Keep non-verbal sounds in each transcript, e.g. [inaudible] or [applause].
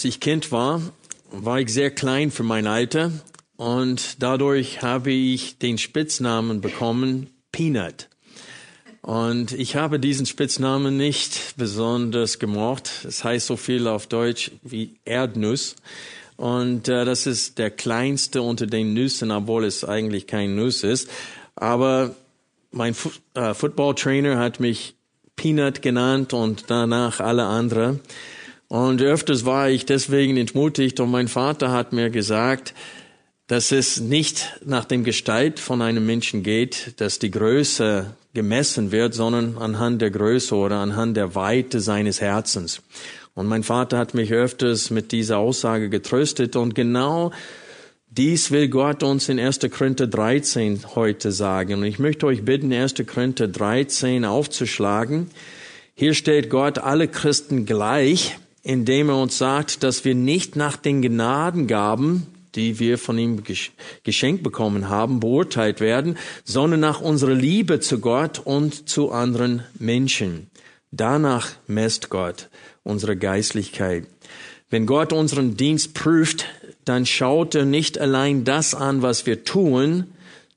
Als ich Kind war, war ich sehr klein für mein Alter und dadurch habe ich den Spitznamen bekommen Peanut. Und ich habe diesen Spitznamen nicht besonders gemocht. Es heißt so viel auf Deutsch wie Erdnuss. Und äh, das ist der kleinste unter den Nüssen, obwohl es eigentlich kein Nuss ist. Aber mein Fu äh, Football-Trainer hat mich Peanut genannt und danach alle anderen. Und öfters war ich deswegen entmutigt und mein Vater hat mir gesagt, dass es nicht nach dem Gestalt von einem Menschen geht, dass die Größe gemessen wird, sondern anhand der Größe oder anhand der Weite seines Herzens. Und mein Vater hat mich öfters mit dieser Aussage getröstet und genau dies will Gott uns in 1. Korinther 13 heute sagen. Und ich möchte euch bitten, 1. Korinther 13 aufzuschlagen. Hier steht Gott alle Christen gleich indem er uns sagt, dass wir nicht nach den Gnadengaben, die wir von ihm geschenkt bekommen haben, beurteilt werden, sondern nach unserer Liebe zu Gott und zu anderen Menschen. Danach messt Gott unsere Geistlichkeit. Wenn Gott unseren Dienst prüft, dann schaut er nicht allein das an, was wir tun,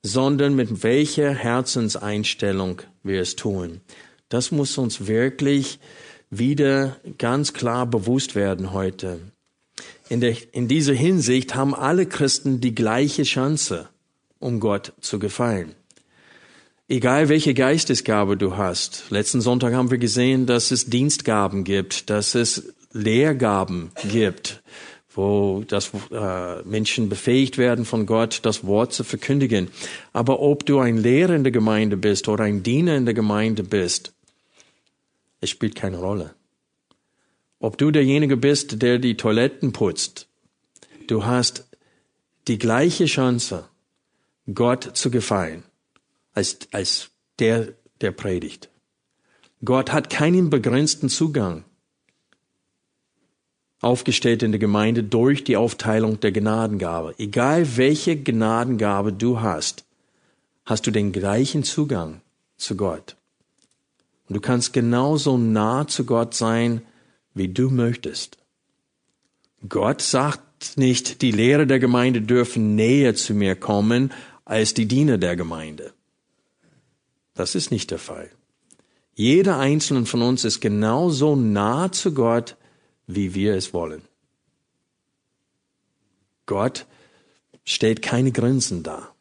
sondern mit welcher Herzenseinstellung wir es tun. Das muss uns wirklich wieder ganz klar bewusst werden heute. In, der, in dieser Hinsicht haben alle Christen die gleiche Chance, um Gott zu gefallen. Egal welche Geistesgabe du hast. Letzten Sonntag haben wir gesehen, dass es Dienstgaben gibt, dass es Lehrgaben gibt, wo das äh, Menschen befähigt werden von Gott, das Wort zu verkündigen. Aber ob du ein Lehrer in der Gemeinde bist oder ein Diener in der Gemeinde bist, es spielt keine Rolle. Ob du derjenige bist, der die Toiletten putzt, du hast die gleiche Chance, Gott zu gefallen, als, als der, der predigt. Gott hat keinen begrenzten Zugang aufgestellt in der Gemeinde durch die Aufteilung der Gnadengabe. Egal welche Gnadengabe du hast, hast du den gleichen Zugang zu Gott. Und du kannst genauso nah zu Gott sein, wie du möchtest. Gott sagt nicht, die Lehrer der Gemeinde dürfen näher zu mir kommen als die Diener der Gemeinde. Das ist nicht der Fall. Jeder einzelne von uns ist genauso nah zu Gott, wie wir es wollen. Gott stellt keine Grenzen dar.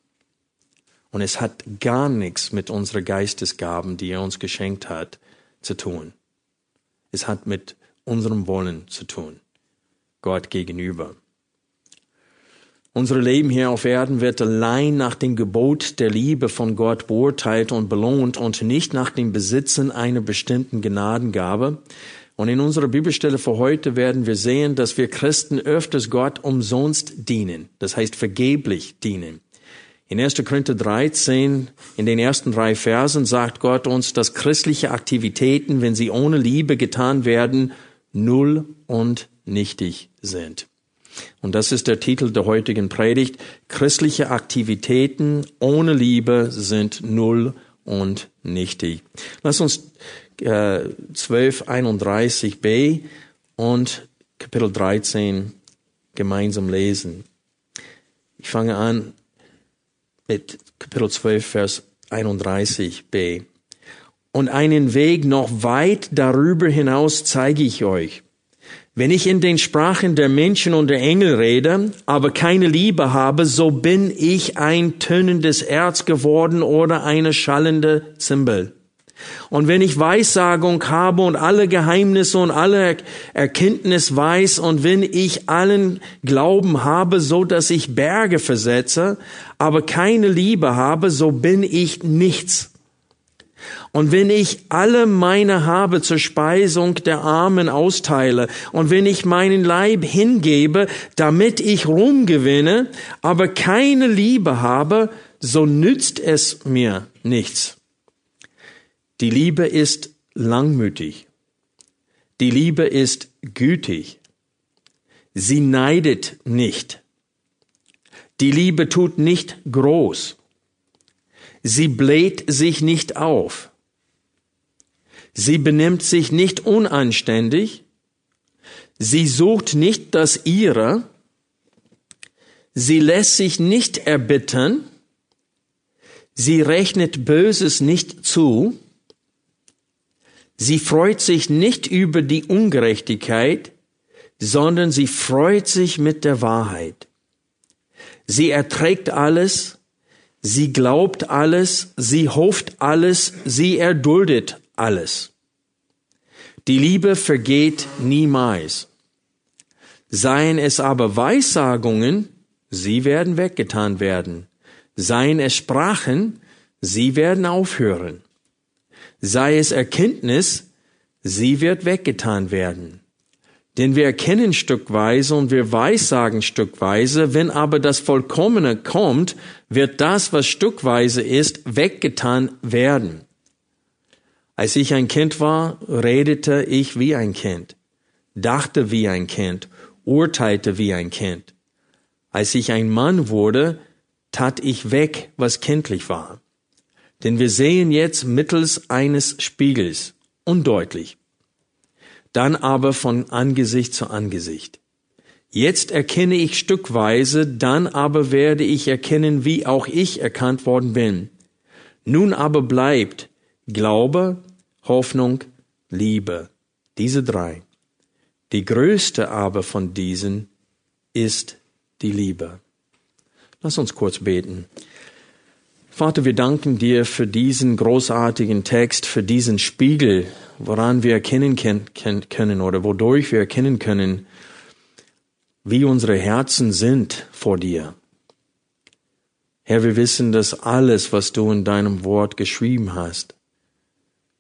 Und es hat gar nichts mit unseren Geistesgaben, die er uns geschenkt hat, zu tun. Es hat mit unserem Wollen zu tun, Gott gegenüber. Unser Leben hier auf Erden wird allein nach dem Gebot der Liebe von Gott beurteilt und belohnt und nicht nach dem Besitzen einer bestimmten Gnadengabe. Und in unserer Bibelstelle für heute werden wir sehen, dass wir Christen öfters Gott umsonst dienen, das heißt vergeblich dienen. In 1. Korinther 13, in den ersten drei Versen sagt Gott uns, dass christliche Aktivitäten, wenn sie ohne Liebe getan werden, null und nichtig sind. Und das ist der Titel der heutigen Predigt. Christliche Aktivitäten ohne Liebe sind null und nichtig. Lass uns äh, 1231b und Kapitel 13 gemeinsam lesen. Ich fange an mit Kapitel 12, Vers 31b. Und einen Weg noch weit darüber hinaus zeige ich euch. Wenn ich in den Sprachen der Menschen und der Engel rede, aber keine Liebe habe, so bin ich ein tönendes Erz geworden oder eine schallende Zimbel. Und wenn ich Weissagung habe und alle Geheimnisse und alle Erkenntnis weiß und wenn ich allen Glauben habe, so dass ich Berge versetze, aber keine Liebe habe, so bin ich nichts. Und wenn ich alle meine habe zur Speisung der Armen austeile und wenn ich meinen Leib hingebe, damit ich Ruhm gewinne, aber keine Liebe habe, so nützt es mir nichts. Die Liebe ist langmütig. Die Liebe ist gütig. Sie neidet nicht. Die Liebe tut nicht groß. Sie bläht sich nicht auf. Sie benimmt sich nicht unanständig. Sie sucht nicht das ihre. Sie lässt sich nicht erbittern. Sie rechnet Böses nicht zu. Sie freut sich nicht über die Ungerechtigkeit, sondern sie freut sich mit der Wahrheit. Sie erträgt alles, sie glaubt alles, sie hofft alles, sie erduldet alles. Die Liebe vergeht niemals. Seien es aber Weissagungen, sie werden weggetan werden. Seien es Sprachen, sie werden aufhören. Sei es Erkenntnis, sie wird weggetan werden. Denn wir erkennen stückweise und wir weissagen stückweise, wenn aber das Vollkommene kommt, wird das, was stückweise ist, weggetan werden. Als ich ein Kind war, redete ich wie ein Kind, dachte wie ein Kind, urteilte wie ein Kind. Als ich ein Mann wurde, tat ich weg, was kindlich war. Denn wir sehen jetzt mittels eines Spiegels undeutlich, dann aber von Angesicht zu Angesicht. Jetzt erkenne ich stückweise, dann aber werde ich erkennen, wie auch ich erkannt worden bin. Nun aber bleibt Glaube, Hoffnung, Liebe. Diese drei. Die größte aber von diesen ist die Liebe. Lass uns kurz beten. Vater, wir danken dir für diesen großartigen Text, für diesen Spiegel, woran wir erkennen können oder wodurch wir erkennen können, wie unsere Herzen sind vor dir. Herr, wir wissen, dass alles, was du in deinem Wort geschrieben hast,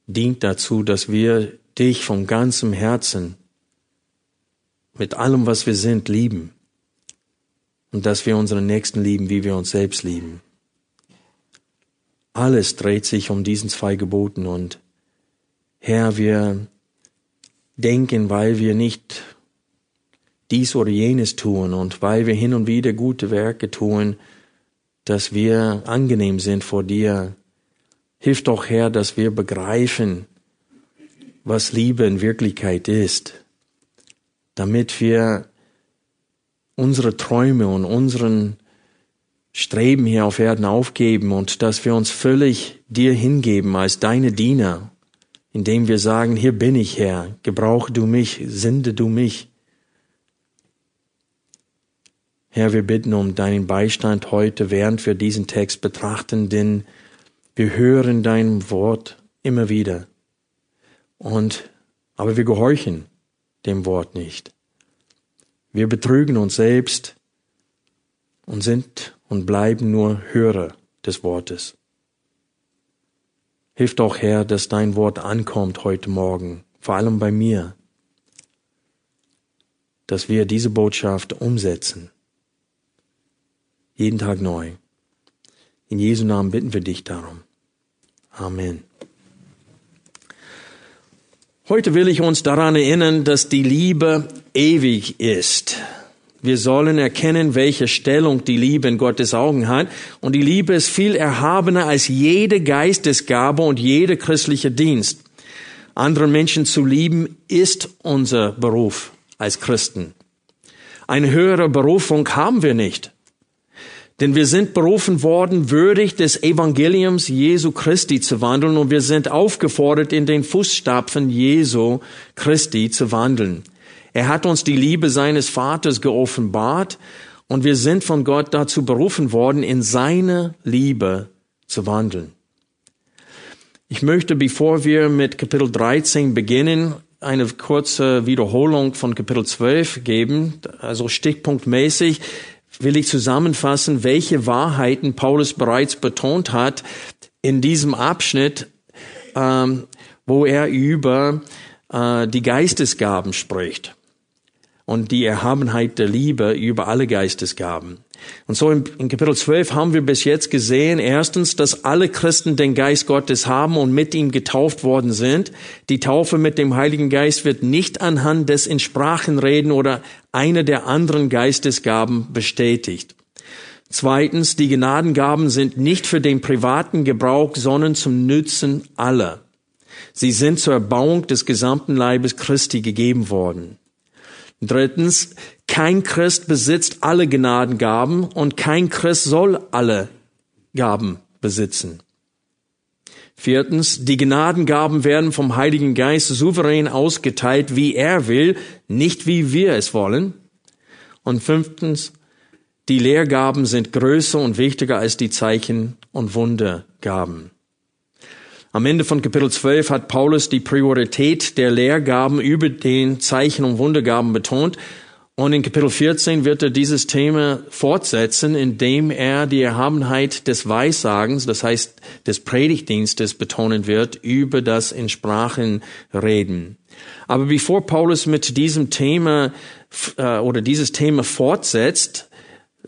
dient dazu, dass wir dich von ganzem Herzen mit allem, was wir sind, lieben und dass wir unseren Nächsten lieben, wie wir uns selbst lieben. Alles dreht sich um diesen zwei Geboten und Herr, wir denken, weil wir nicht dies oder jenes tun und weil wir hin und wieder gute Werke tun, dass wir angenehm sind vor dir, Hilf doch, Herr, dass wir begreifen, was Liebe in Wirklichkeit ist, damit wir unsere Träume und unseren Streben hier auf Erden aufgeben und dass wir uns völlig dir hingeben als deine Diener, indem wir sagen, hier bin ich Herr, gebrauche du mich, sende du mich. Herr, wir bitten um deinen Beistand heute, während wir diesen Text betrachten, denn wir hören dein Wort immer wieder. Und, aber wir gehorchen dem Wort nicht. Wir betrügen uns selbst und sind und bleiben nur Hörer des Wortes. Hilf doch, Herr, dass dein Wort ankommt heute Morgen, vor allem bei mir, dass wir diese Botschaft umsetzen. Jeden Tag neu. In Jesu Namen bitten wir dich darum. Amen. Heute will ich uns daran erinnern, dass die Liebe ewig ist. Wir sollen erkennen, welche Stellung die Liebe in Gottes Augen hat. Und die Liebe ist viel erhabener als jede Geistesgabe und jede christliche Dienst. Andere Menschen zu lieben ist unser Beruf als Christen. Eine höhere Berufung haben wir nicht. Denn wir sind berufen worden, würdig des Evangeliums Jesu Christi zu wandeln und wir sind aufgefordert, in den Fußstapfen Jesu Christi zu wandeln. Er hat uns die Liebe seines Vaters geoffenbart und wir sind von Gott dazu berufen worden, in seine Liebe zu wandeln. Ich möchte, bevor wir mit Kapitel 13 beginnen, eine kurze Wiederholung von Kapitel 12 geben, also stichpunktmäßig will ich zusammenfassen, welche Wahrheiten Paulus bereits betont hat in diesem Abschnitt, ähm, wo er über äh, die Geistesgaben spricht und die Erhabenheit der Liebe über alle Geistesgaben. Und so in, Kapitel 12 haben wir bis jetzt gesehen, erstens, dass alle Christen den Geist Gottes haben und mit ihm getauft worden sind. Die Taufe mit dem Heiligen Geist wird nicht anhand des in Sprachen reden oder einer der anderen Geistesgaben bestätigt. Zweitens, die Gnadengaben sind nicht für den privaten Gebrauch, sondern zum Nützen aller. Sie sind zur Erbauung des gesamten Leibes Christi gegeben worden. Drittens, kein Christ besitzt alle Gnadengaben und kein Christ soll alle Gaben besitzen. Viertens, die Gnadengaben werden vom Heiligen Geist souverän ausgeteilt, wie er will, nicht wie wir es wollen. Und fünftens, die Lehrgaben sind größer und wichtiger als die Zeichen und Wundergaben. Am Ende von Kapitel 12 hat Paulus die Priorität der Lehrgaben über den Zeichen und Wundergaben betont. Und in Kapitel 14 wird er dieses Thema fortsetzen, indem er die Erhabenheit des Weissagens, das heißt des Predigtdienstes betonen wird, über das in Sprachen reden. Aber bevor Paulus mit diesem Thema äh, oder dieses Thema fortsetzt,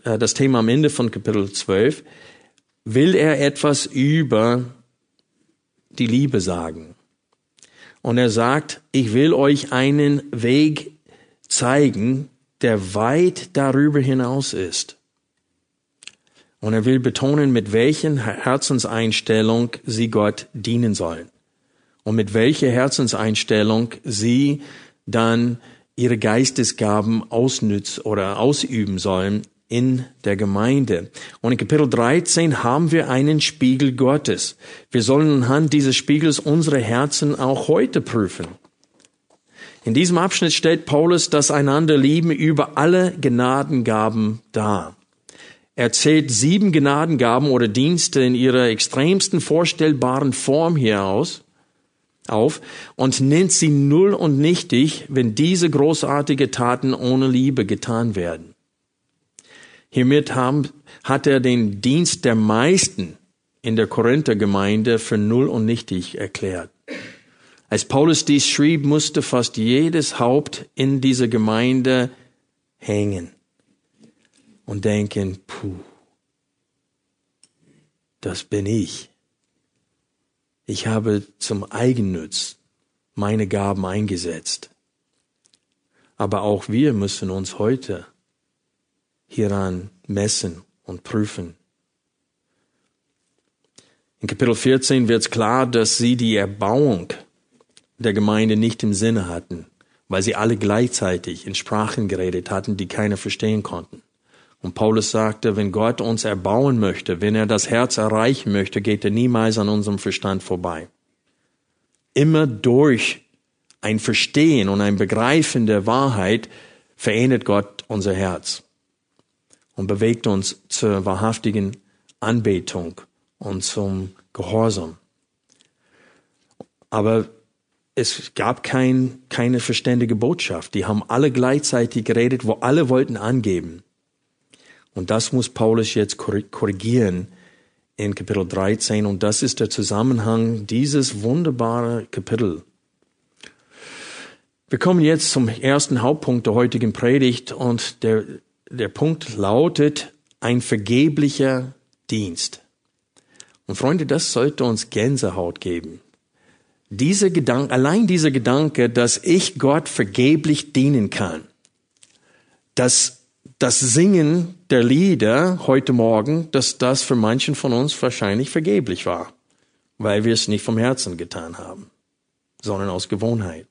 äh, das Thema am Ende von Kapitel 12, will er etwas über die Liebe sagen. Und er sagt, ich will euch einen Weg zeigen, der weit darüber hinaus ist. Und er will betonen, mit welchen Herzenseinstellung sie Gott dienen sollen. Und mit welcher Herzenseinstellung sie dann ihre Geistesgaben ausnützen oder ausüben sollen in der Gemeinde. Und in Kapitel 13 haben wir einen Spiegel Gottes. Wir sollen anhand dieses Spiegels unsere Herzen auch heute prüfen. In diesem Abschnitt stellt Paulus das einander lieben über alle Gnadengaben dar. Er zählt sieben Gnadengaben oder Dienste in ihrer extremsten vorstellbaren Form hier aus, auf und nennt sie null und nichtig, wenn diese großartige Taten ohne Liebe getan werden. Hiermit haben, hat er den Dienst der meisten in der Korinther-Gemeinde für null und nichtig erklärt. Als Paulus dies schrieb, musste fast jedes Haupt in dieser Gemeinde hängen und denken, puh, das bin ich. Ich habe zum Eigennutz meine Gaben eingesetzt. Aber auch wir müssen uns heute hieran messen und prüfen. In Kapitel 14 wird klar, dass sie die Erbauung der Gemeinde nicht im Sinne hatten, weil sie alle gleichzeitig in Sprachen geredet hatten, die keiner verstehen konnten. Und Paulus sagte, wenn Gott uns erbauen möchte, wenn er das Herz erreichen möchte, geht er niemals an unserem Verstand vorbei. Immer durch ein Verstehen und ein Begreifen der Wahrheit verändert Gott unser Herz und bewegt uns zur wahrhaftigen Anbetung und zum Gehorsam. Aber es gab kein, keine verständige Botschaft. Die haben alle gleichzeitig geredet, wo alle wollten angeben. Und das muss Paulus jetzt korrigieren in Kapitel 13. Und das ist der Zusammenhang dieses wunderbare Kapitel. Wir kommen jetzt zum ersten Hauptpunkt der heutigen Predigt und der der Punkt lautet ein vergeblicher Dienst. Und Freunde, das sollte uns Gänsehaut geben. Dieser Gedanke, allein dieser Gedanke, dass ich Gott vergeblich dienen kann, dass das Singen der Lieder heute Morgen, dass das für manchen von uns wahrscheinlich vergeblich war, weil wir es nicht vom Herzen getan haben, sondern aus Gewohnheit.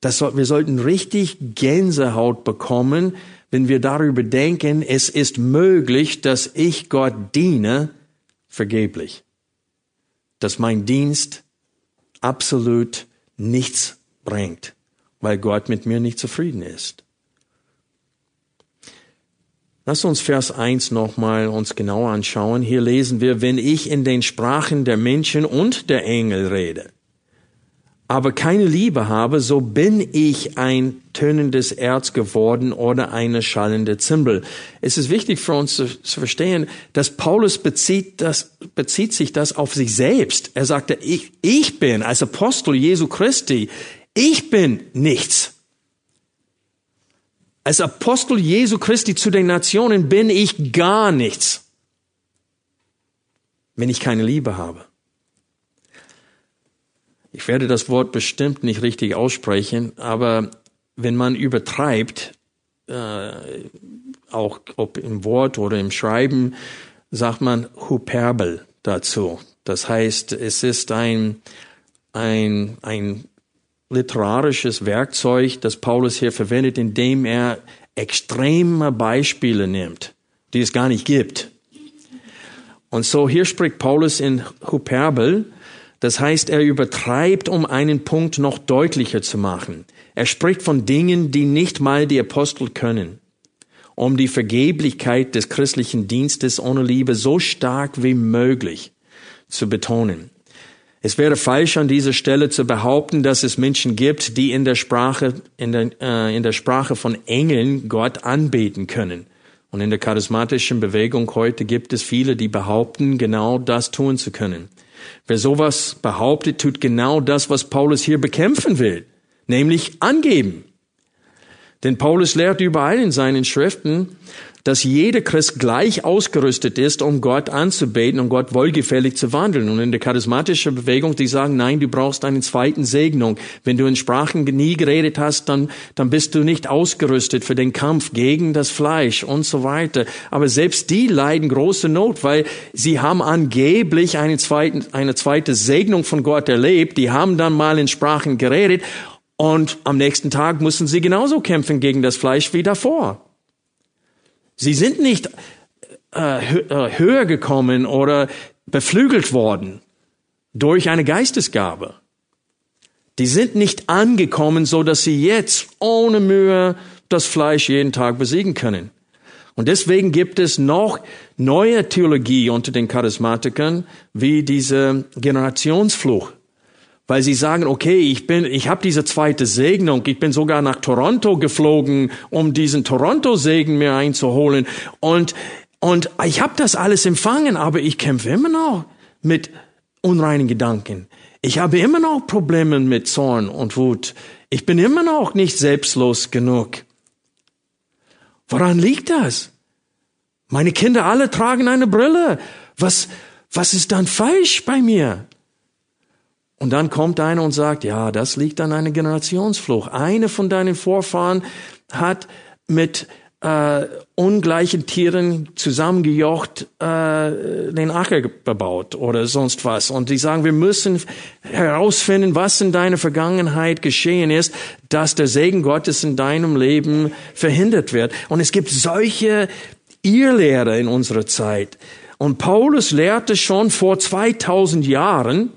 Das, wir sollten richtig Gänsehaut bekommen, wenn wir darüber denken, es ist möglich, dass ich Gott diene, vergeblich. Dass mein Dienst absolut nichts bringt weil Gott mit mir nicht zufrieden ist. Lass uns Vers 1 nochmal uns genauer anschauen. Hier lesen wir, wenn ich in den Sprachen der Menschen und der Engel rede, aber keine Liebe habe, so bin ich ein tönendes Erz geworden oder eine schallende Zimbel. Es ist wichtig für uns zu, zu, verstehen, dass Paulus bezieht, das, bezieht sich das auf sich selbst. Er sagte, ich, ich bin als Apostel Jesu Christi, ich bin nichts. Als Apostel Jesu Christi zu den Nationen bin ich gar nichts, wenn ich keine Liebe habe. Ich werde das Wort bestimmt nicht richtig aussprechen, aber wenn man übertreibt, äh, auch ob im Wort oder im Schreiben, sagt man Hyperbel dazu. Das heißt, es ist ein, ein, ein literarisches Werkzeug, das Paulus hier verwendet, indem er extreme Beispiele nimmt, die es gar nicht gibt. Und so hier spricht Paulus in Hyperbel, das heißt, er übertreibt, um einen Punkt noch deutlicher zu machen. Er spricht von Dingen, die nicht mal die Apostel können, um die Vergeblichkeit des christlichen Dienstes ohne Liebe so stark wie möglich zu betonen. Es wäre falsch an dieser Stelle zu behaupten, dass es Menschen gibt, die in der Sprache, in der, äh, in der Sprache von Engeln Gott anbeten können. Und in der charismatischen Bewegung heute gibt es viele, die behaupten, genau das tun zu können. Wer sowas behauptet, tut genau das, was Paulus hier bekämpfen will, nämlich angeben. Denn Paulus lehrt überall in seinen Schriften, dass jeder Christ gleich ausgerüstet ist, um Gott anzubeten und Gott wohlgefällig zu wandeln. Und in der charismatischen Bewegung, die sagen, nein, du brauchst einen zweiten Segnung. Wenn du in Sprachen nie geredet hast, dann, dann bist du nicht ausgerüstet für den Kampf gegen das Fleisch und so weiter. Aber selbst die leiden große Not, weil sie haben angeblich eine zweite, eine zweite Segnung von Gott erlebt. Die haben dann mal in Sprachen geredet und am nächsten Tag mussten sie genauso kämpfen gegen das Fleisch wie davor. Sie sind nicht äh, äh, höher gekommen oder beflügelt worden durch eine Geistesgabe. Die sind nicht angekommen, so dass sie jetzt ohne Mühe das Fleisch jeden Tag besiegen können. Und deswegen gibt es noch neue Theologie unter den Charismatikern, wie diese Generationsflucht weil sie sagen, okay, ich bin, ich habe diese zweite Segnung, ich bin sogar nach Toronto geflogen, um diesen Toronto-Segen mir einzuholen und und ich habe das alles empfangen, aber ich kämpfe immer noch mit unreinen Gedanken. Ich habe immer noch Probleme mit Zorn und Wut. Ich bin immer noch nicht selbstlos genug. Woran liegt das? Meine Kinder alle tragen eine Brille. Was, was ist dann falsch bei mir? Und dann kommt einer und sagt, ja, das liegt an einer Generationsflucht. Eine von deinen Vorfahren hat mit äh, ungleichen Tieren zusammengejocht äh, den Acker bebaut oder sonst was. Und die sagen, wir müssen herausfinden, was in deiner Vergangenheit geschehen ist, dass der Segen Gottes in deinem Leben verhindert wird. Und es gibt solche Irrlehrer in unserer Zeit. Und Paulus lehrte schon vor 2000 Jahren,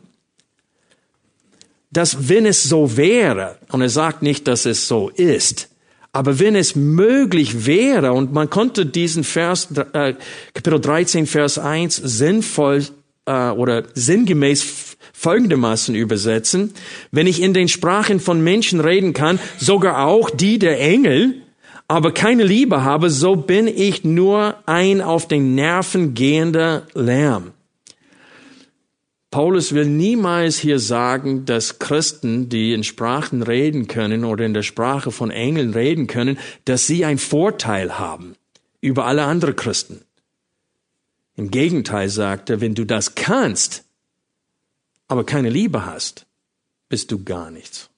dass wenn es so wäre, und er sagt nicht, dass es so ist, aber wenn es möglich wäre, und man konnte diesen Vers, äh, Kapitel 13, Vers 1 sinnvoll äh, oder sinngemäß folgendermaßen übersetzen, wenn ich in den Sprachen von Menschen reden kann, sogar auch die der Engel, aber keine Liebe habe, so bin ich nur ein auf den Nerven gehender Lärm. Paulus will niemals hier sagen, dass Christen, die in Sprachen reden können oder in der Sprache von Engeln reden können, dass sie einen Vorteil haben über alle anderen Christen. Im Gegenteil sagt er, wenn du das kannst, aber keine Liebe hast, bist du gar nichts.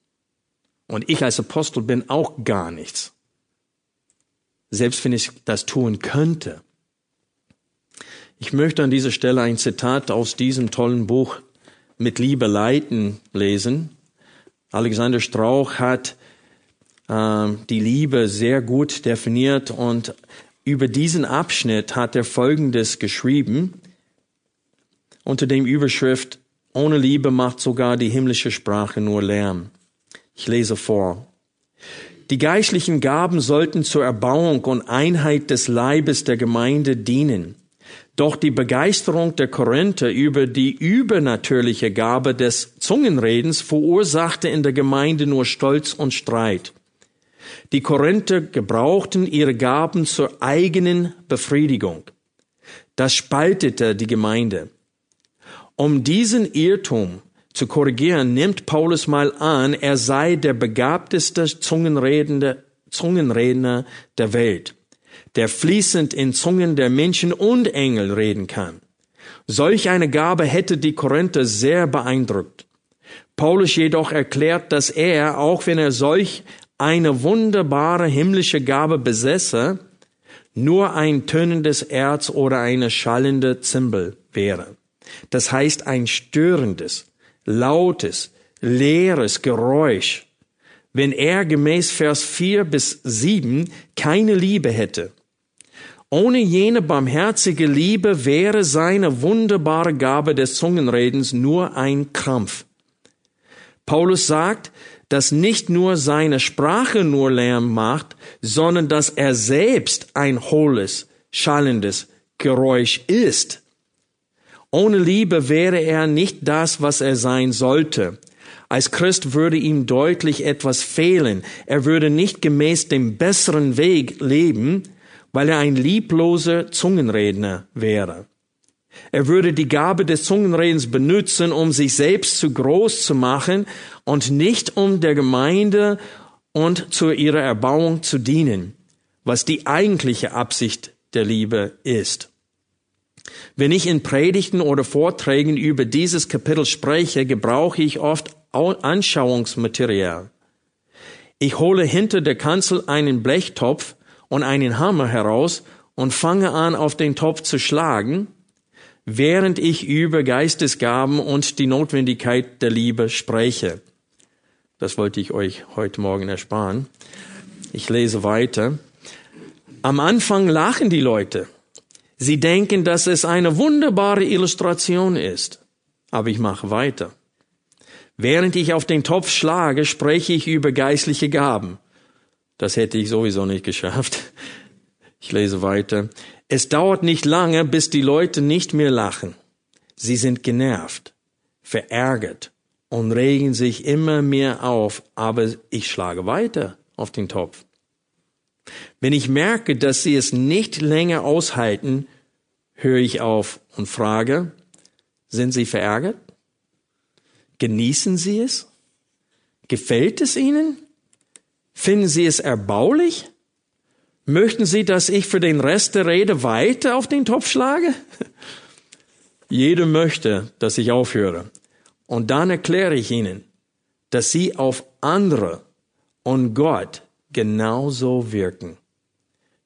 Und ich als Apostel bin auch gar nichts. Selbst wenn ich das tun könnte. Ich möchte an dieser Stelle ein Zitat aus diesem tollen Buch mit Liebe leiten lesen. Alexander Strauch hat äh, die Liebe sehr gut definiert und über diesen Abschnitt hat er Folgendes geschrieben unter dem Überschrift Ohne Liebe macht sogar die himmlische Sprache nur Lärm. Ich lese vor. Die geistlichen Gaben sollten zur Erbauung und Einheit des Leibes der Gemeinde dienen. Doch die Begeisterung der Korinther über die übernatürliche Gabe des Zungenredens verursachte in der Gemeinde nur Stolz und Streit. Die Korinther gebrauchten ihre Gaben zur eigenen Befriedigung. Das spaltete die Gemeinde. Um diesen Irrtum zu korrigieren, nimmt Paulus mal an, er sei der begabteste Zungenredende, Zungenredner der Welt, der fließend in Zungen der Menschen und Engel reden kann. Solch eine Gabe hätte die Korinther sehr beeindruckt. Paulus jedoch erklärt, dass er, auch wenn er solch eine wunderbare himmlische Gabe besäße, nur ein tönendes Erz oder eine schallende Zimbel wäre. Das heißt ein störendes, lautes, leeres Geräusch, wenn er gemäß Vers 4 bis 7 keine Liebe hätte. Ohne jene barmherzige Liebe wäre seine wunderbare Gabe des Zungenredens nur ein Krampf. Paulus sagt, dass nicht nur seine Sprache nur Lärm macht, sondern dass er selbst ein hohles, schallendes Geräusch ist. Ohne Liebe wäre er nicht das, was er sein sollte. Als Christ würde ihm deutlich etwas fehlen. Er würde nicht gemäß dem besseren Weg leben, weil er ein liebloser Zungenredner wäre. Er würde die Gabe des Zungenredens benutzen, um sich selbst zu groß zu machen und nicht um der Gemeinde und zu ihrer Erbauung zu dienen, was die eigentliche Absicht der Liebe ist. Wenn ich in Predigten oder Vorträgen über dieses Kapitel spreche, gebrauche ich oft Anschauungsmaterial. Ich hole hinter der Kanzel einen Blechtopf und einen Hammer heraus und fange an, auf den Topf zu schlagen, während ich über Geistesgaben und die Notwendigkeit der Liebe spreche. Das wollte ich euch heute Morgen ersparen. Ich lese weiter. Am Anfang lachen die Leute. Sie denken, dass es eine wunderbare Illustration ist. Aber ich mache weiter. Während ich auf den Topf schlage, spreche ich über geistliche Gaben. Das hätte ich sowieso nicht geschafft. Ich lese weiter. Es dauert nicht lange, bis die Leute nicht mehr lachen. Sie sind genervt, verärgert und regen sich immer mehr auf, aber ich schlage weiter auf den Topf. Wenn ich merke, dass sie es nicht länger aushalten, höre ich auf und frage, sind Sie verärgert? Genießen Sie es? Gefällt es Ihnen? Finden Sie es erbaulich? Möchten Sie, dass ich für den Rest der Rede weiter auf den Topf schlage? [laughs] Jeder möchte, dass ich aufhöre. Und dann erkläre ich Ihnen, dass Sie auf andere und Gott genauso wirken,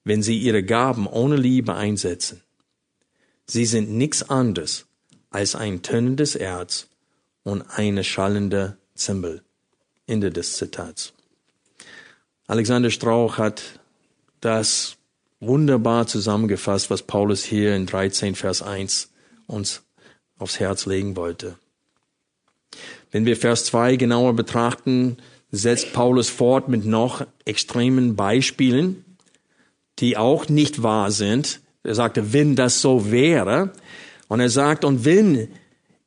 wenn Sie Ihre Gaben ohne Liebe einsetzen. Sie sind nichts anderes als ein tönendes Erz und eine schallende Zimbel. Ende des Zitats. Alexander Strauch hat das wunderbar zusammengefasst, was Paulus hier in 13 Vers 1 uns aufs Herz legen wollte. Wenn wir Vers 2 genauer betrachten, setzt Paulus fort mit noch extremen Beispielen, die auch nicht wahr sind, er sagte, wenn das so wäre. Und er sagt, und wenn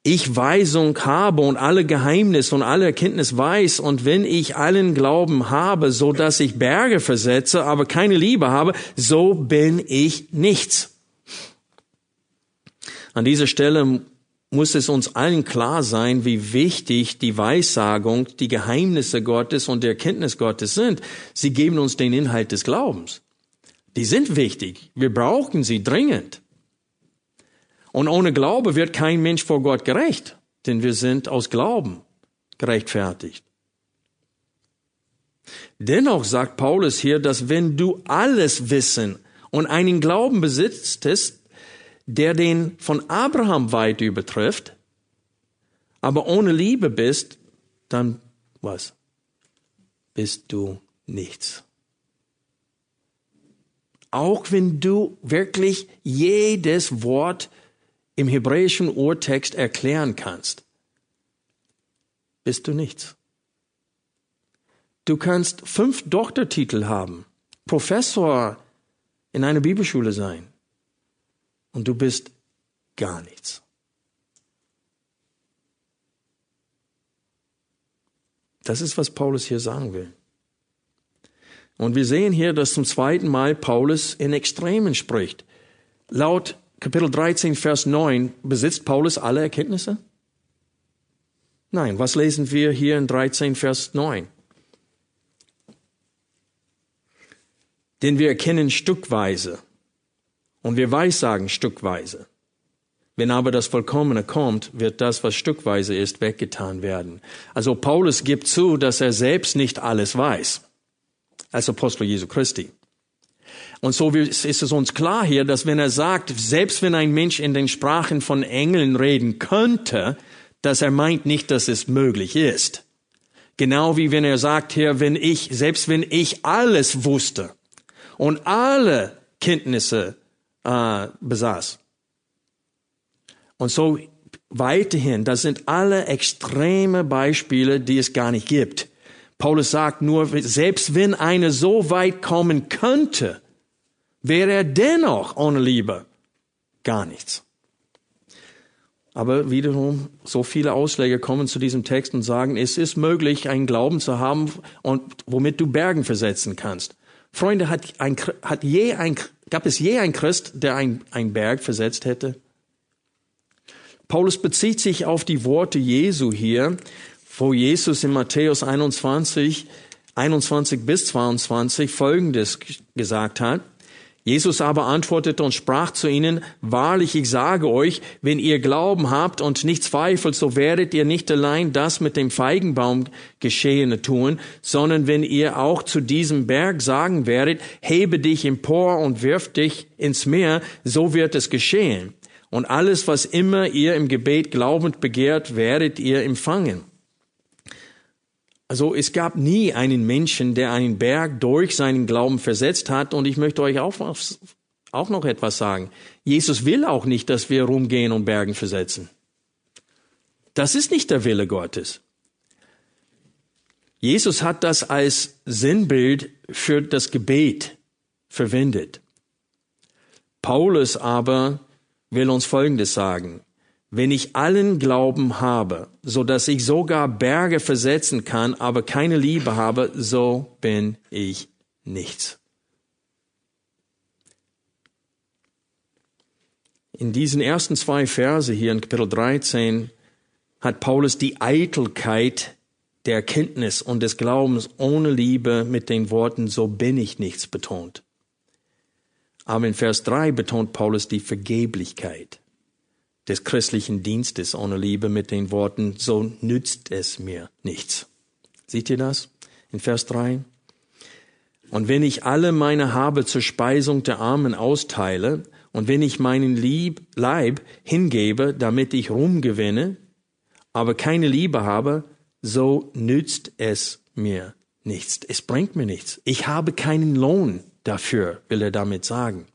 ich Weisung habe und alle Geheimnisse und alle Erkenntnis weiß und wenn ich allen Glauben habe, so dass ich Berge versetze, aber keine Liebe habe, so bin ich nichts. An dieser Stelle muss es uns allen klar sein, wie wichtig die Weissagung, die Geheimnisse Gottes und die Erkenntnis Gottes sind. Sie geben uns den Inhalt des Glaubens. Die sind wichtig. Wir brauchen sie dringend. Und ohne Glaube wird kein Mensch vor Gott gerecht, denn wir sind aus Glauben gerechtfertigt. Dennoch sagt Paulus hier, dass wenn du alles Wissen und einen Glauben besitztest, der den von Abraham weit übertrifft, aber ohne Liebe bist, dann was? Bist du nichts auch wenn du wirklich jedes Wort im hebräischen Urtext erklären kannst, bist du nichts. Du kannst fünf Doktortitel haben, Professor in einer Bibelschule sein und du bist gar nichts. Das ist, was Paulus hier sagen will. Und wir sehen hier, dass zum zweiten Mal Paulus in Extremen spricht. Laut Kapitel 13, Vers 9 besitzt Paulus alle Erkenntnisse? Nein, was lesen wir hier in 13, Vers 9? Denn wir erkennen stückweise und wir weissagen stückweise. Wenn aber das Vollkommene kommt, wird das, was stückweise ist, weggetan werden. Also Paulus gibt zu, dass er selbst nicht alles weiß, als Apostel Jesu Christi. Und so ist es uns klar hier, dass wenn er sagt, selbst wenn ein Mensch in den Sprachen von Engeln reden könnte, dass er meint nicht, dass es möglich ist. Genau wie wenn er sagt hier, wenn ich, selbst wenn ich alles wusste und alle Kenntnisse äh, besaß. Und so weiterhin, das sind alle extreme Beispiele, die es gar nicht gibt. Paulus sagt nur, selbst wenn einer so weit kommen könnte, wäre er dennoch ohne Liebe gar nichts. Aber wiederum, so viele Ausleger kommen zu diesem Text und sagen, es ist möglich, einen Glauben zu haben, und womit du Bergen versetzen kannst. Freunde, hat, ein, hat je ein, gab es je ein Christ, der einen Berg versetzt hätte? Paulus bezieht sich auf die Worte Jesu hier, wo Jesus in Matthäus 21, 21 bis 22 Folgendes gesagt hat. Jesus aber antwortete und sprach zu ihnen, Wahrlich, ich sage euch, wenn ihr Glauben habt und nicht zweifelt, so werdet ihr nicht allein das mit dem Feigenbaum Geschehene tun, sondern wenn ihr auch zu diesem Berg sagen werdet, hebe dich empor und wirf dich ins Meer, so wird es geschehen. Und alles, was immer ihr im Gebet glaubend begehrt, werdet ihr empfangen. Also es gab nie einen Menschen, der einen Berg durch seinen Glauben versetzt hat. Und ich möchte euch auch, auch noch etwas sagen. Jesus will auch nicht, dass wir rumgehen und Bergen versetzen. Das ist nicht der Wille Gottes. Jesus hat das als Sinnbild für das Gebet verwendet. Paulus aber will uns Folgendes sagen. Wenn ich allen Glauben habe, so dass ich sogar Berge versetzen kann, aber keine Liebe habe, so bin ich nichts. In diesen ersten zwei Verse hier in Kapitel 13 hat Paulus die Eitelkeit der Erkenntnis und des Glaubens ohne Liebe mit den Worten so bin ich nichts betont. Aber in Vers 3 betont Paulus die Vergeblichkeit des christlichen Dienstes ohne Liebe mit den Worten, so nützt es mir nichts. Seht ihr das in Vers 3? Und wenn ich alle meine Habe zur Speisung der Armen austeile und wenn ich meinen Lieb, Leib hingebe, damit ich Ruhm gewinne, aber keine Liebe habe, so nützt es mir nichts. Es bringt mir nichts. Ich habe keinen Lohn dafür, will er damit sagen.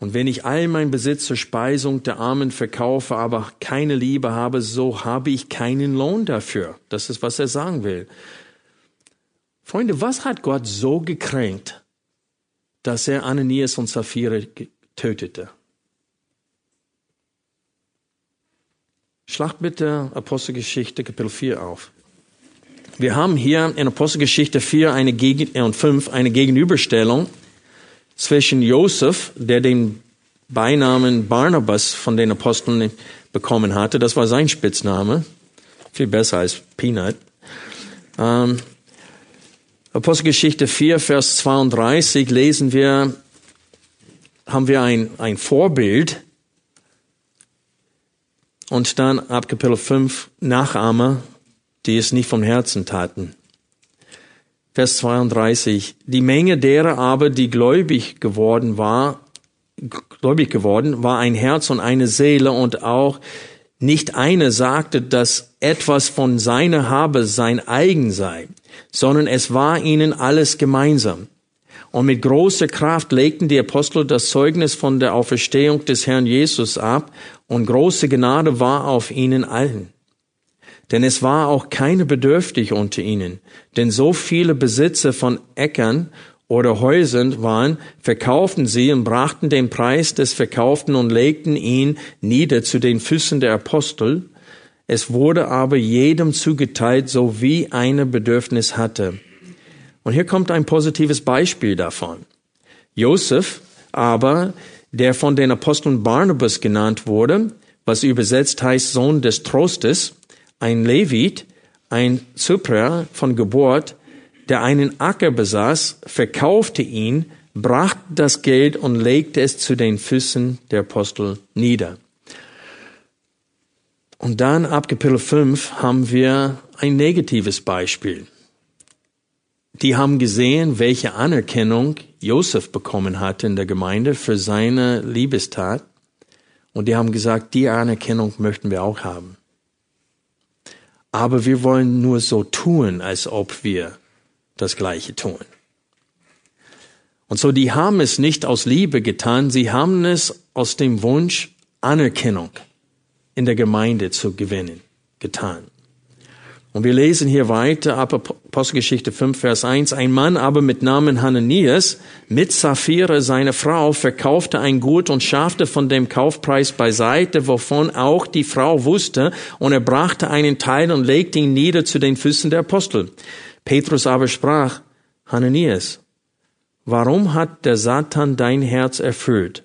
Und wenn ich all mein Besitz zur Speisung der Armen verkaufe, aber keine Liebe habe, so habe ich keinen Lohn dafür. Das ist, was er sagen will. Freunde, was hat Gott so gekränkt, dass er Ananias und Sapphira tötete? Schlag bitte Apostelgeschichte Kapitel 4 auf. Wir haben hier in Apostelgeschichte 4 eine Gegen und 5 eine Gegenüberstellung zwischen Josef, der den Beinamen Barnabas von den Aposteln bekommen hatte, das war sein Spitzname, viel besser als Peanut. Ähm, Apostelgeschichte 4, Vers 32 lesen wir, haben wir ein, ein Vorbild und dann ab Kapitel 5 Nachahmer, die es nicht vom Herzen taten. Vers 32. Die Menge derer aber, die gläubig geworden war, gläubig geworden, war ein Herz und eine Seele und auch nicht eine sagte, dass etwas von seiner Habe sein eigen sei, sondern es war ihnen alles gemeinsam. Und mit großer Kraft legten die Apostel das Zeugnis von der Auferstehung des Herrn Jesus ab und große Gnade war auf ihnen allen. Denn es war auch keine bedürftig unter ihnen, denn so viele Besitzer von Äckern oder Häusern waren, verkauften sie und brachten den Preis des Verkauften und legten ihn nieder zu den Füßen der Apostel. Es wurde aber jedem zugeteilt, so wie eine Bedürfnis hatte. Und hier kommt ein positives Beispiel davon. Josef aber, der von den Aposteln Barnabas genannt wurde, was übersetzt heißt Sohn des Trostes, ein Levit, ein Zyprer von Geburt, der einen Acker besaß, verkaufte ihn, brachte das Geld und legte es zu den Füßen der Apostel nieder. Und dann ab Kapitel 5 haben wir ein negatives Beispiel. Die haben gesehen, welche Anerkennung Josef bekommen hatte in der Gemeinde für seine Liebestat. Und die haben gesagt, die Anerkennung möchten wir auch haben. Aber wir wollen nur so tun, als ob wir das Gleiche tun. Und so, die haben es nicht aus Liebe getan, sie haben es aus dem Wunsch, Anerkennung in der Gemeinde zu gewinnen, getan. Und wir lesen hier weiter Apostelgeschichte 5, Vers 1. Ein Mann aber mit Namen Hananias mit Sapphira, seine Frau, verkaufte ein Gut und schaffte von dem Kaufpreis beiseite, wovon auch die Frau wusste, und er brachte einen Teil und legte ihn nieder zu den Füßen der Apostel. Petrus aber sprach, Hananias, warum hat der Satan dein Herz erfüllt,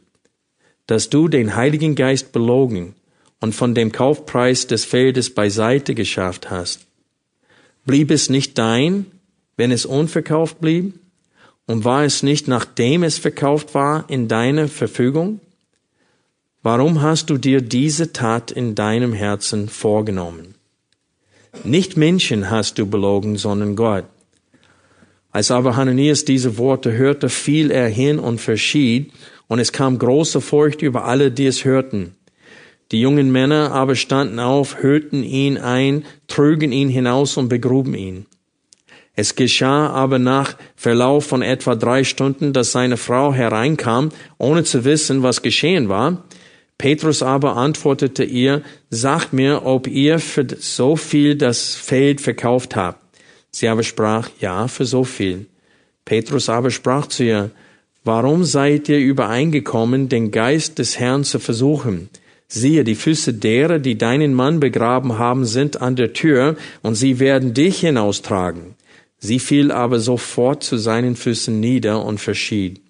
dass du den Heiligen Geist belogen und von dem Kaufpreis des Feldes beiseite geschafft hast? Blieb es nicht dein, wenn es unverkauft blieb? Und war es nicht, nachdem es verkauft war, in deiner Verfügung? Warum hast du dir diese Tat in deinem Herzen vorgenommen? Nicht Menschen hast du belogen, sondern Gott. Als aber Hananias diese Worte hörte, fiel er hin und verschied, und es kam große Furcht über alle, die es hörten. Die jungen Männer aber standen auf, hörten ihn ein, trügen ihn hinaus und begruben ihn. Es geschah aber nach Verlauf von etwa drei Stunden, dass seine Frau hereinkam, ohne zu wissen, was geschehen war. Petrus aber antwortete ihr, sagt mir, ob ihr für so viel das Feld verkauft habt. Sie aber sprach, ja, für so viel. Petrus aber sprach zu ihr, warum seid ihr übereingekommen, den Geist des Herrn zu versuchen? Siehe, die Füße derer, die deinen Mann begraben haben, sind an der Tür, und sie werden dich hinaustragen. Sie fiel aber sofort zu seinen Füßen nieder und verschied.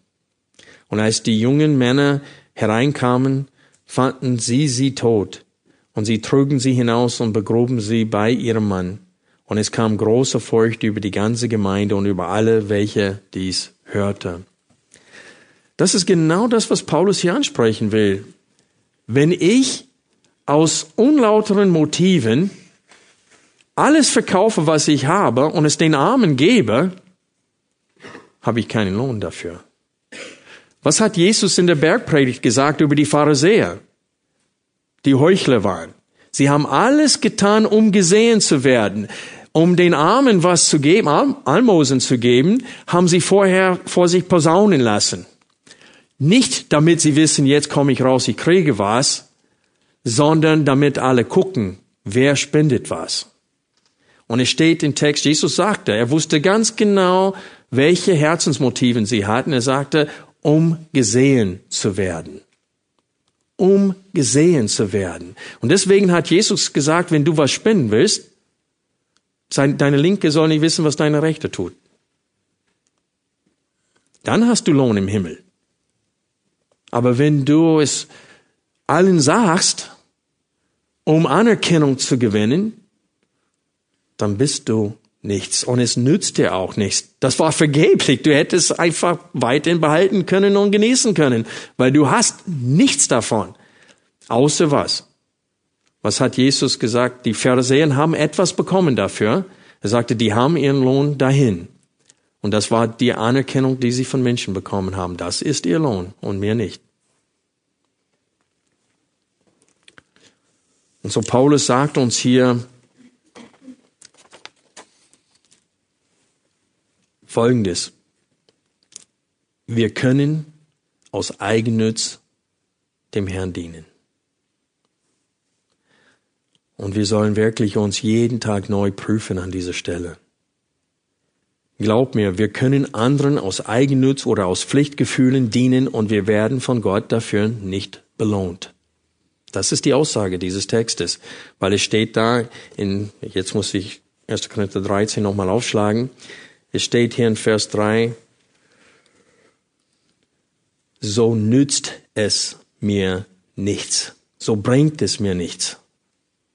Und als die jungen Männer hereinkamen, fanden sie sie tot, und sie trugen sie hinaus und begruben sie bei ihrem Mann. Und es kam große Furcht über die ganze Gemeinde und über alle, welche dies hörte. Das ist genau das, was Paulus hier ansprechen will. Wenn ich aus unlauteren Motiven alles verkaufe, was ich habe und es den Armen gebe, habe ich keinen Lohn dafür. Was hat Jesus in der Bergpredigt gesagt über die Pharisäer, die Heuchler waren? Sie haben alles getan, um gesehen zu werden. Um den Armen was zu geben, Almosen zu geben, haben sie vorher vor sich posaunen lassen. Nicht damit sie wissen, jetzt komme ich raus, ich kriege was, sondern damit alle gucken, wer spendet was. Und es steht im Text, Jesus sagte, er wusste ganz genau, welche Herzensmotiven sie hatten. Er sagte, um gesehen zu werden. Um gesehen zu werden. Und deswegen hat Jesus gesagt, wenn du was spenden willst, deine Linke soll nicht wissen, was deine Rechte tut. Dann hast du Lohn im Himmel. Aber wenn du es allen sagst, um Anerkennung zu gewinnen, dann bist du nichts und es nützt dir auch nichts. Das war vergeblich. Du hättest einfach weiterhin behalten können und genießen können, weil du hast nichts davon. Außer was? Was hat Jesus gesagt? Die Pharisäer haben etwas bekommen dafür. Er sagte, die haben ihren Lohn dahin. Und das war die Anerkennung, die sie von Menschen bekommen haben. Das ist ihr Lohn und mehr nicht. Und so Paulus sagt uns hier Folgendes. Wir können aus Eigennütz dem Herrn dienen. Und wir sollen wirklich uns jeden Tag neu prüfen an dieser Stelle. Glaub mir, wir können anderen aus Eigennutz oder aus Pflichtgefühlen dienen und wir werden von Gott dafür nicht belohnt. Das ist die Aussage dieses Textes, weil es steht da in, jetzt muss ich 1. Korinther 13 nochmal aufschlagen, es steht hier in Vers 3, so nützt es mir nichts, so bringt es mir nichts.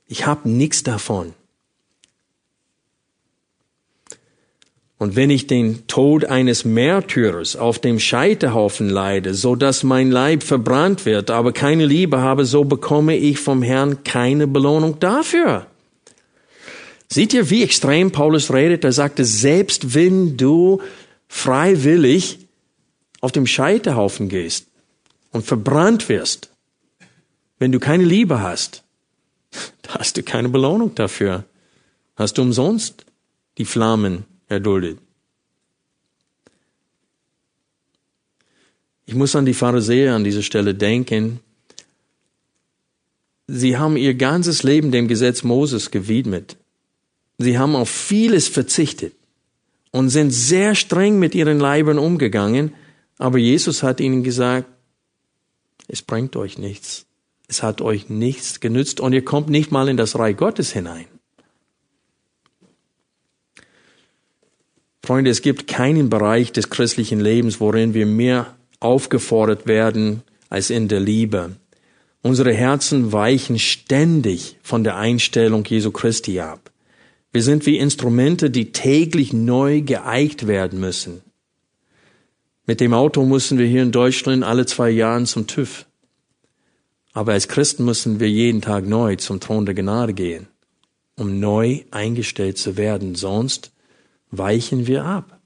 Ich habe nichts davon. Und wenn ich den Tod eines Märtyrers auf dem Scheiterhaufen leide, so dass mein Leib verbrannt wird, aber keine Liebe habe, so bekomme ich vom Herrn keine Belohnung dafür. Seht ihr, wie extrem Paulus redet? Er sagte, selbst wenn du freiwillig auf dem Scheiterhaufen gehst und verbrannt wirst, wenn du keine Liebe hast, [laughs] da hast du keine Belohnung dafür. Hast du umsonst die Flammen erduldet. Ich muss an die Pharisäer an dieser Stelle denken. Sie haben ihr ganzes Leben dem Gesetz Moses gewidmet. Sie haben auf vieles verzichtet und sind sehr streng mit ihren Leibern umgegangen, aber Jesus hat ihnen gesagt, es bringt euch nichts. Es hat euch nichts genützt und ihr kommt nicht mal in das Reich Gottes hinein. Freunde, es gibt keinen Bereich des christlichen Lebens, worin wir mehr aufgefordert werden als in der Liebe. Unsere Herzen weichen ständig von der Einstellung Jesu Christi ab. Wir sind wie Instrumente, die täglich neu geeicht werden müssen. Mit dem Auto müssen wir hier in Deutschland alle zwei Jahre zum TÜV. Aber als Christen müssen wir jeden Tag neu zum Thron der Gnade gehen, um neu eingestellt zu werden. Sonst weichen wir ab.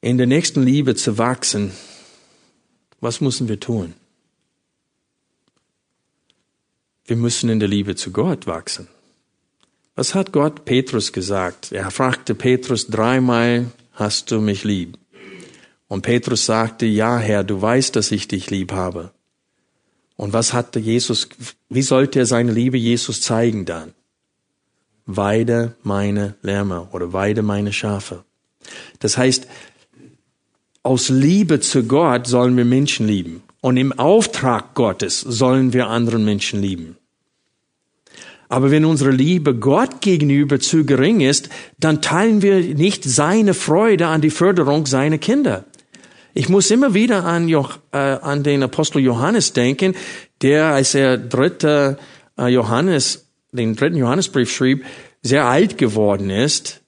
In der nächsten Liebe zu wachsen, was müssen wir tun? Wir müssen in der Liebe zu Gott wachsen. Was hat Gott Petrus gesagt? Er fragte Petrus dreimal, hast du mich lieb? Und Petrus sagte, ja Herr, du weißt, dass ich dich lieb habe. Und was hatte Jesus, wie sollte er seine Liebe Jesus zeigen dann? Weide meine Lämmer oder weide meine Schafe. Das heißt, aus Liebe zu Gott sollen wir Menschen lieben. Und im Auftrag Gottes sollen wir anderen Menschen lieben. Aber wenn unsere Liebe Gott gegenüber zu gering ist, dann teilen wir nicht seine Freude an die Förderung seiner Kinder. Ich muss immer wieder an, jo äh, an den Apostel Johannes denken, der, als er dritte äh, Johannes, den dritten Johannesbrief schrieb, sehr alt geworden ist.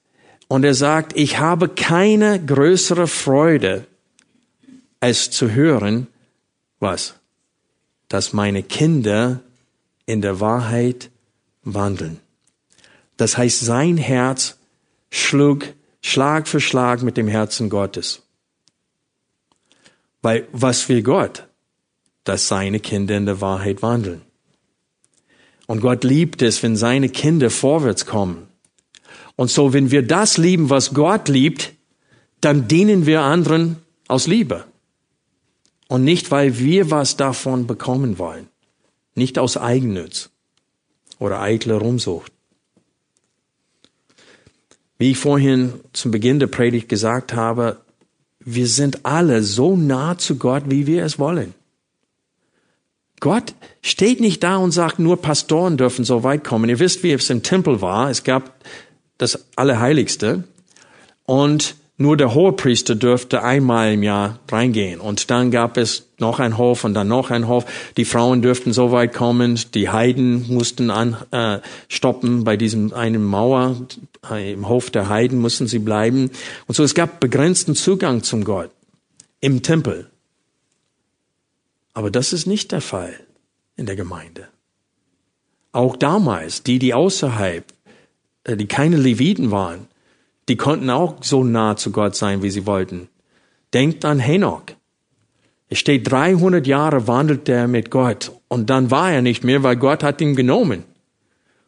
Und er sagt, ich habe keine größere Freude, als zu hören, was? Dass meine Kinder in der Wahrheit wandeln. Das heißt, sein Herz schlug Schlag für Schlag mit dem Herzen Gottes. Weil was will Gott? Dass seine Kinder in der Wahrheit wandeln. Und Gott liebt es, wenn seine Kinder vorwärts kommen. Und so, wenn wir das lieben, was Gott liebt, dann dienen wir anderen aus Liebe. Und nicht, weil wir was davon bekommen wollen. Nicht aus Eigennutz oder eitler Rumsucht. Wie ich vorhin zum Beginn der Predigt gesagt habe, wir sind alle so nah zu Gott, wie wir es wollen. Gott steht nicht da und sagt, nur Pastoren dürfen so weit kommen. Ihr wisst, wie es im Tempel war. Es gab das Allerheiligste und nur der Hohepriester dürfte einmal im Jahr reingehen. Und dann gab es noch ein Hof und dann noch ein Hof. Die Frauen dürften so weit kommen. Die Heiden mussten an, äh, stoppen bei diesem einen Mauer. Im Hof der Heiden mussten sie bleiben. Und so es gab begrenzten Zugang zum Gott im Tempel. Aber das ist nicht der Fall in der Gemeinde. Auch damals, die, die außerhalb, äh, die keine Leviten waren, die konnten auch so nah zu Gott sein, wie sie wollten. Denkt an Henoch. Es steht 300 Jahre wandelt er mit Gott und dann war er nicht mehr, weil Gott hat ihn genommen.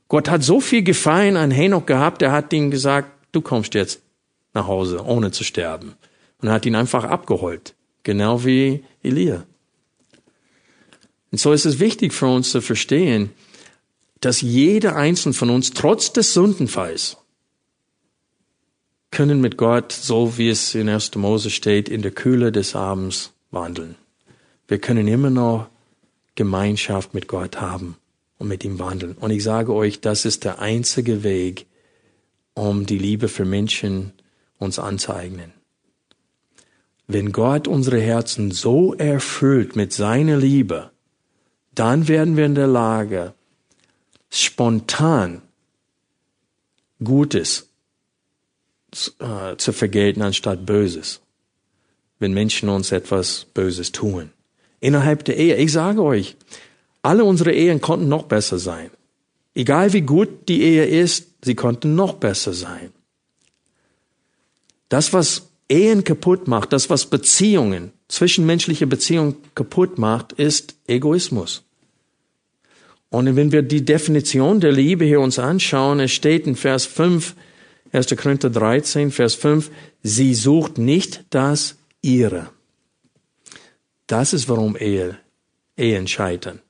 Gott hat so viel Gefallen an Henoch gehabt, er hat ihm gesagt, du kommst jetzt nach Hause, ohne zu sterben. Und er hat ihn einfach abgeholt. Genau wie Elia. Und so ist es wichtig für uns zu verstehen, dass jeder einzelne von uns trotz des Sündenfalls können mit Gott, so wie es in 1. Mose steht, in der Kühle des Abends wandeln. Wir können immer noch Gemeinschaft mit Gott haben und mit ihm wandeln. Und ich sage euch, das ist der einzige Weg, um die Liebe für Menschen uns anzueignen. Wenn Gott unsere Herzen so erfüllt mit seiner Liebe, dann werden wir in der Lage, spontan Gutes äh, zu vergelten anstatt Böses, wenn Menschen uns etwas Böses tun. Innerhalb der Ehe, ich sage euch, alle unsere Ehen konnten noch besser sein. Egal wie gut die Ehe ist, sie konnten noch besser sein. Das, was Ehen kaputt macht, das, was Beziehungen, zwischenmenschliche Beziehungen kaputt macht, ist Egoismus. Und wenn wir die Definition der Liebe hier uns anschauen, es steht in Vers 5, 1. Korinther 13, Vers 5, sie sucht nicht das ihre. Das ist, warum Ehe, Ehen scheitern.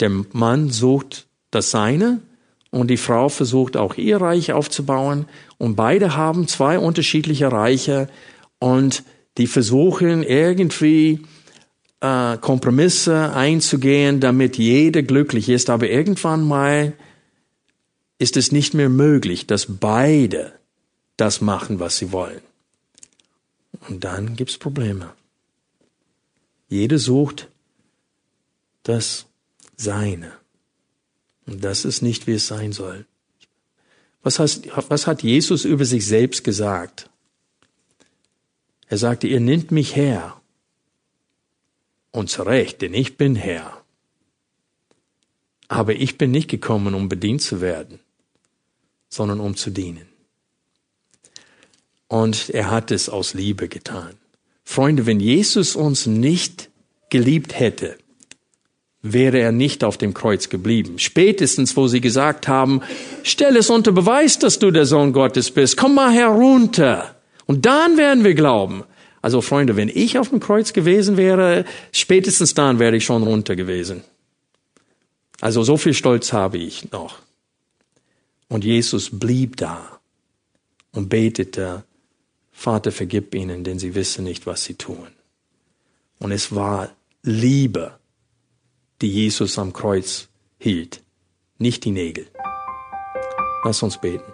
Der Mann sucht das Seine und die Frau versucht auch ihr Reich aufzubauen und beide haben zwei unterschiedliche Reiche und die versuchen irgendwie äh, Kompromisse einzugehen, damit jeder glücklich ist. Aber irgendwann mal ist es nicht mehr möglich, dass beide das machen, was sie wollen. Und dann gibt's Probleme. Jeder sucht das Seine. Und das ist nicht, wie es sein soll. Was, heißt, was hat Jesus über sich selbst gesagt? Er sagte, ihr nennt mich Herr. Und zu Recht, denn ich bin Herr. Aber ich bin nicht gekommen, um bedient zu werden, sondern um zu dienen. Und er hat es aus Liebe getan. Freunde, wenn Jesus uns nicht geliebt hätte, wäre er nicht auf dem Kreuz geblieben. Spätestens, wo sie gesagt haben, stell es unter Beweis, dass du der Sohn Gottes bist, komm mal herunter. Und dann werden wir glauben. Also Freunde, wenn ich auf dem Kreuz gewesen wäre, spätestens dann wäre ich schon runter gewesen. Also so viel Stolz habe ich noch. Und Jesus blieb da und betete, Vater, vergib ihnen, denn sie wissen nicht, was sie tun. Und es war Liebe, die Jesus am Kreuz hielt, nicht die Nägel. Lass uns beten.